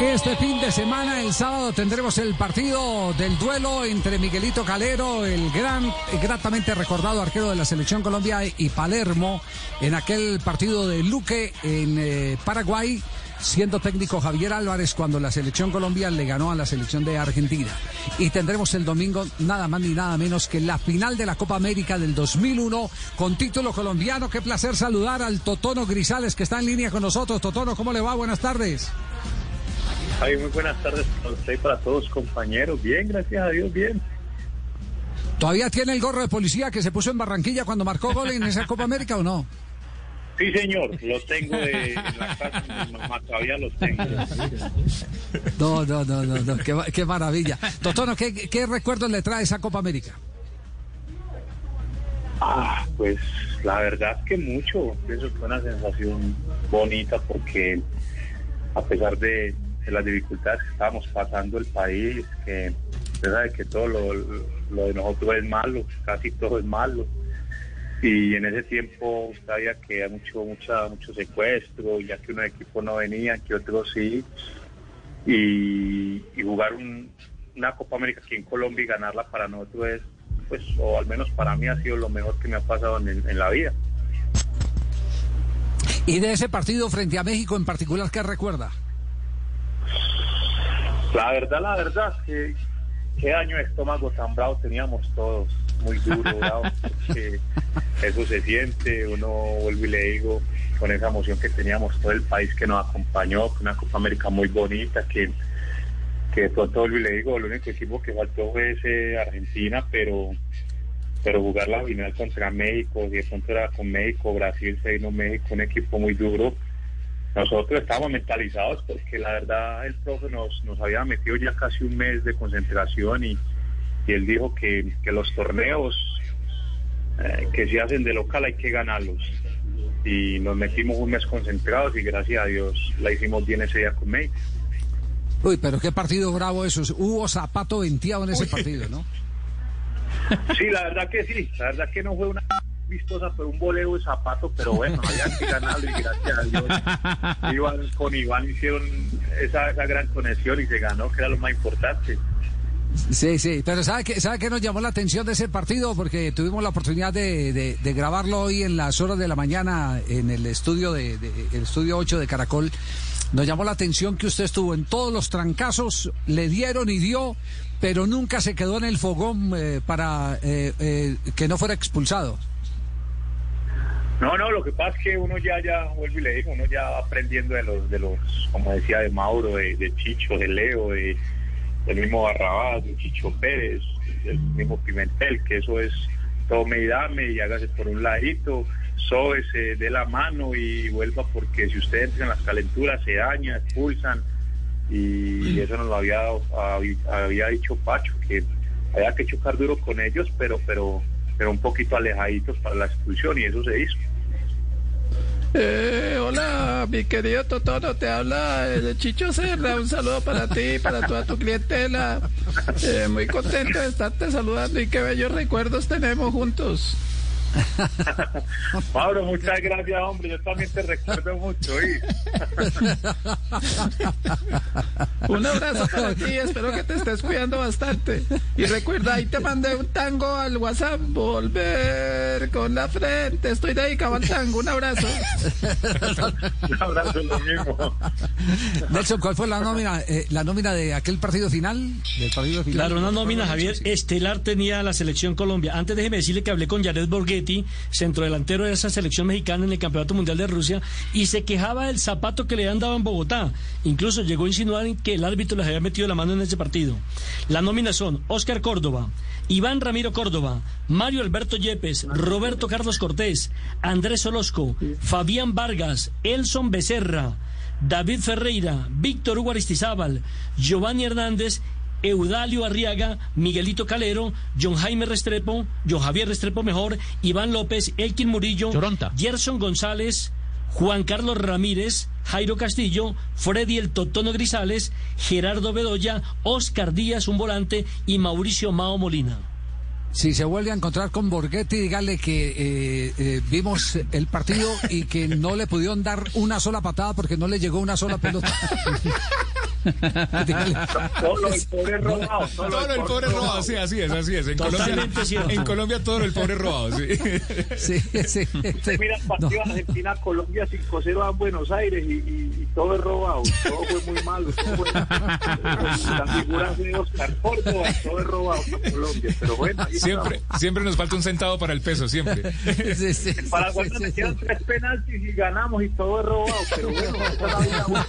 Este fin de semana, el sábado, tendremos el partido del duelo entre Miguelito Calero, el gran, gratamente recordado arquero de la Selección Colombia, y Palermo, en aquel partido de Luque en eh, Paraguay, siendo técnico Javier Álvarez cuando la Selección Colombia le ganó a la Selección de Argentina. Y tendremos el domingo nada más ni nada menos que la final de la Copa América del 2001 con título colombiano. Qué placer saludar al Totono Grisales que está en línea con nosotros. Totono, ¿cómo le va? Buenas tardes. Ay, muy buenas tardes para usted y para todos compañeros. Bien, gracias a Dios, bien. ¿Todavía tiene el gorro de policía que se puso en Barranquilla cuando marcó gol en esa Copa América o no? Sí, señor, lo tengo de, en la casa de mi mamá, todavía los tengo. No, no, no, no, no. Qué, qué maravilla. Totono, ¿qué, ¿qué recuerdos le trae esa Copa América? Ah, pues la verdad que mucho. Pienso que fue una sensación bonita porque a pesar de, las dificultades que estábamos pasando el país, que usted sabe que todo lo, de nosotros es malo, casi todo es malo. Y en ese tiempo sabía que había mucho, mucha, mucho secuestro, ya que unos equipos no venían, que otros sí. Y, jugar un- una Copa América aquí en Colombia y ganarla para nosotros es, pues, o al menos para mí ha sido lo mejor que me ha pasado en, en la vida. Y de ese partido frente a México en particular, ¿qué recuerda? La verdad, la verdad, que qué daño de estómago tan bravo teníamos todos, muy duro, bravo, porque eso se siente, uno vuelve y le digo, con esa emoción que teníamos todo el país que nos acompañó, con una Copa América muy bonita, que, que de pronto vuelvo y le digo, el único equipo que faltó fue ese Argentina, pero pero jugar la final contra México, y de pronto era con México, Brasil, se vino México, un equipo muy duro, nosotros estábamos mentalizados porque la verdad el profe nos, nos había metido ya casi un mes de concentración y, y él dijo que, que los torneos eh, que se hacen de local hay que ganarlos. Y nos metimos un mes concentrados y gracias a Dios la hicimos bien ese día con México. Uy, pero qué partido bravo eso. Hubo zapato venteado en ese partido, ¿no? Sí, la verdad que sí, la verdad que no fue una vistosa, pero un bolero de zapato, pero bueno, había que ganarlo y gracias a Dios Iván, con Iván hicieron esa, esa gran conexión y se ganó, que era lo más importante. Sí, sí, pero ¿sabe qué, ¿sabe qué nos llamó la atención de ese partido? Porque tuvimos la oportunidad de, de- de grabarlo hoy en las horas de la mañana en el estudio de, de- el estudio 8 de Caracol. Nos llamó la atención que usted estuvo en todos los trancazos, le dieron y dio, pero nunca se quedó en el fogón eh, para eh, eh, que no fuera expulsado. No, no, lo que pasa es que uno ya, ya, vuelvo y le digo, uno ya va aprendiendo de los, de los, como decía, de Mauro, de, Chicho, de Leo, de, del mismo Barrabás, de Chicho Pérez, del mismo Pimentel, que eso es tome y dame y hágase por un ladito, sóbese, dé la mano y vuelva porque si usted entra en las calenturas se daña, expulsan y eso nos lo había, había dicho Pacho, que había que chocar duro con ellos, pero, pero, pero un poquito alejaditos para la expulsión y eso se hizo. Eh, hola, mi querido Totono, te habla el Chicho Serra. Un saludo para ti para toda tu clientela. Eh, muy contento de estarte saludando y qué bellos recuerdos tenemos juntos. Mauro, muchas gracias, hombre. Yo también te recuerdo mucho. Un abrazo para ti, espero que te estés cuidando bastante. Y recuerda, ahí te mandé un tango al WhatsApp, volver con la frente. Estoy dedicado al tango, un abrazo. Un abrazo, lo mismo. Nelson, ¿cuál fue la nómina, eh, la nómina de aquel partido final? Del partido final. Claro, una nómina, Javier, estelar tenía la selección Colombia. Antes déjeme decirle que hablé con Jared Centrodelantero de esa selección mexicana en el Campeonato Mundial de Rusia, y se quejaba del zapato que le han dado en Bogotá. Incluso llegó a insinuar que el árbitro les había metido la mano en ese partido. La nómina son Oscar Córdoba, Iván Ramiro Córdoba, Mario Alberto Yepes, Roberto Carlos Cortés, Andrés Orozco, Fabián Vargas, Elson Becerra, David Ferreira, Víctor Hugo Aristizábal, Giovanni Hernández, Eudalio Arriaga, Miguelito Calero, John Jaime Restrepo, John Javier Restrepo mejor, Iván López, Elkin Murillo, Choronta. Gerson González, Juan Carlos Ramírez, Jairo Castillo, Freddy el Totono Grisales, Gerardo Bedoya, Oscar Díaz, un volante, y Mauricio Mao Molina. Si se vuelve a encontrar con Borghetti, dígale que eh, eh, vimos el partido y que no le pudieron dar una sola patada porque no le llegó una sola pelota. Todo el pobre robado. Todo el pobre robado, sí, así es, así es. En Colombia, Totalmente cierto. en Colombia todo el pobre robado, sí. Sí, sí. Usted mira el partido Argentina-Colombia 5-0 a Buenos Aires y, y- y todo es robado. Todo fue muy malo. todo fue- la figura de Oscar Córdoba, todo es robado para Colombia. Pero bueno, Siempre, estamos. siempre nos falta un centavo para el peso, siempre. Sí, sí, Para sí, sí, me sí. quedan tres penaltis y ganamos y todo es robado. Pero bueno, esa es la vida buena.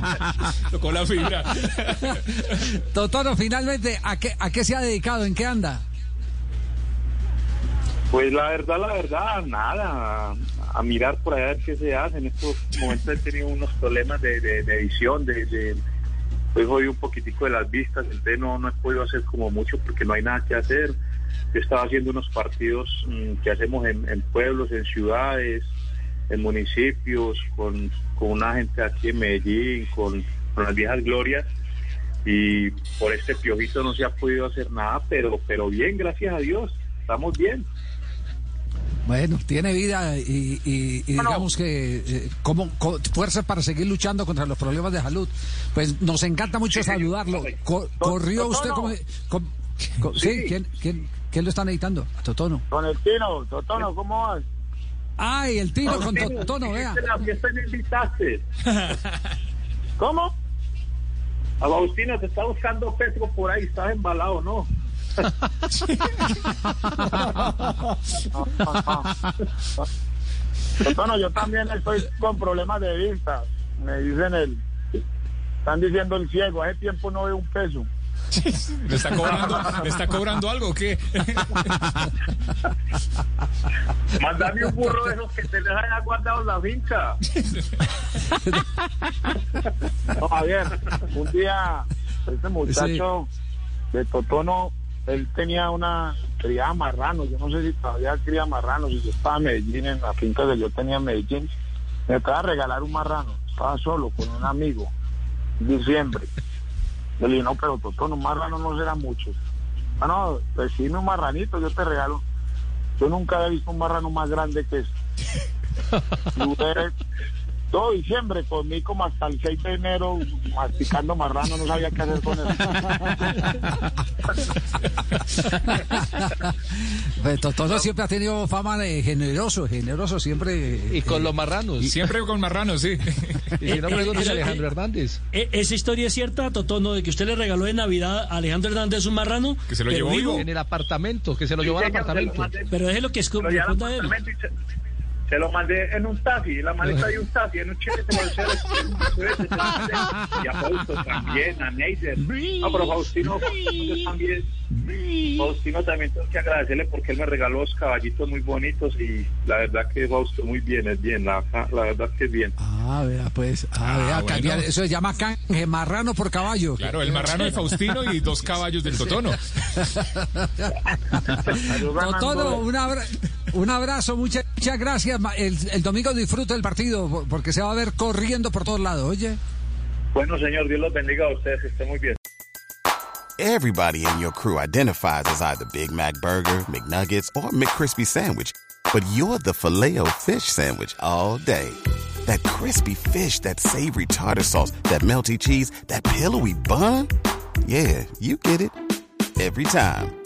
Tocó la fibra. Totono, finalmente, ¿a qué, ¿a qué se ha dedicado? ¿En qué anda? Pues la verdad, la verdad, nada. A, mirar por allá a ver qué se hace. En estos momentos he tenido unos problemas de, de- de edición, de, de estoy jodido un poquitico de las vistas, entonces no, no he podido hacer como mucho porque no hay nada que hacer. Yo estaba haciendo unos partidos mm, que hacemos en, en pueblos, en ciudades, en municipios, con, con una gente aquí en Medellín, con, con las viejas glorias. Y por este piojito no se ha podido hacer nada, pero, pero bien, gracias a Dios, estamos bien. Bueno, tiene vida y, y- y digamos que eh, como, co- fuerza para seguir luchando contra los problemas de salud. Pues nos encanta mucho saludarlo. Co- corrió usted como... com- co- sí, ¿quién, quién, quién lo está editando? A Totono. Con el Tino, Totono, ¿cómo vas? Ay, el tiro con Totono, vea. ¿hiciste la fiesta me invitaste? ¿Cómo? Agustina, te está buscando Petro por ahí, estás embalado, ¿no? Totono, yo también estoy con problemas de vista. Me dicen el... Están diciendo el ciego, hace tiempo no veo un peso. ¿Le está cobrando, ¿le está cobrando algo o qué? Mándame un burro de esos que te les haya guardado en la finca. No, Javier, un día este muchacho de Totono, él tenía una, criaba marranos, yo no sé si todavía cría marranos, y yo estaba en Medellín, en la finca que yo tenía en Medellín, me acaba de regalar un marrano, estaba solo con un amigo, en diciembre. Le dije, no, pero Totono, un marrano no será mucho. Ah, no, pues un marranito, yo te regalo. Yo nunca había visto un marrano más grande que. Duré todo diciembre comí como hasta el 6 de enero masticando marrano, no sabía qué hacer con él. Pues Totono siempre ha tenido fama de generoso, generoso siempre. Y con eh, los marranos. Siempre con marranos, sí. Y si no, pregúntale a Alejandro Hernández. E- ¿Esa historia es cierta, Totono, de que usted le regaló de Navidad a Alejandro Hernández un marrano? Que se lo llevó vivo. En el apartamento, que se lo llevó al apartamento. Pero que se lo escu- llevaron se- lo mandé en un taxi, en la maleta de un taxi, en un chile se lo Y a Fausto también, a Neider. No, pero Faustino, Faustino también. Faustino también tengo que agradecerle porque él me regaló dos caballitos muy bonitos y la verdad que Fausto muy bien, es bien, la, la verdad que es bien. Ah, vea, pues. Ah, Ah, vea, bueno. cambiar- eso se llama canje, marrano por caballo. Claro, el marrano de Faustino y dos caballos del Totono. Totono, un, abra- un abrazo, muchas, muchas gracias. El, el domingo disfruta el partido porque se va a ver corriendo por todos lados, oye. Bueno, señor, Dios los bendiga a ustedes, que estén muy bien. Everybody in your crew identifies as either Big Mac Burger, McNuggets, or McCrispy Sandwich. But you're the filet fish Sandwich all day. That crispy fish, that savory tartar sauce, that melty cheese, that pillowy bun. Yeah, you get it. Every time.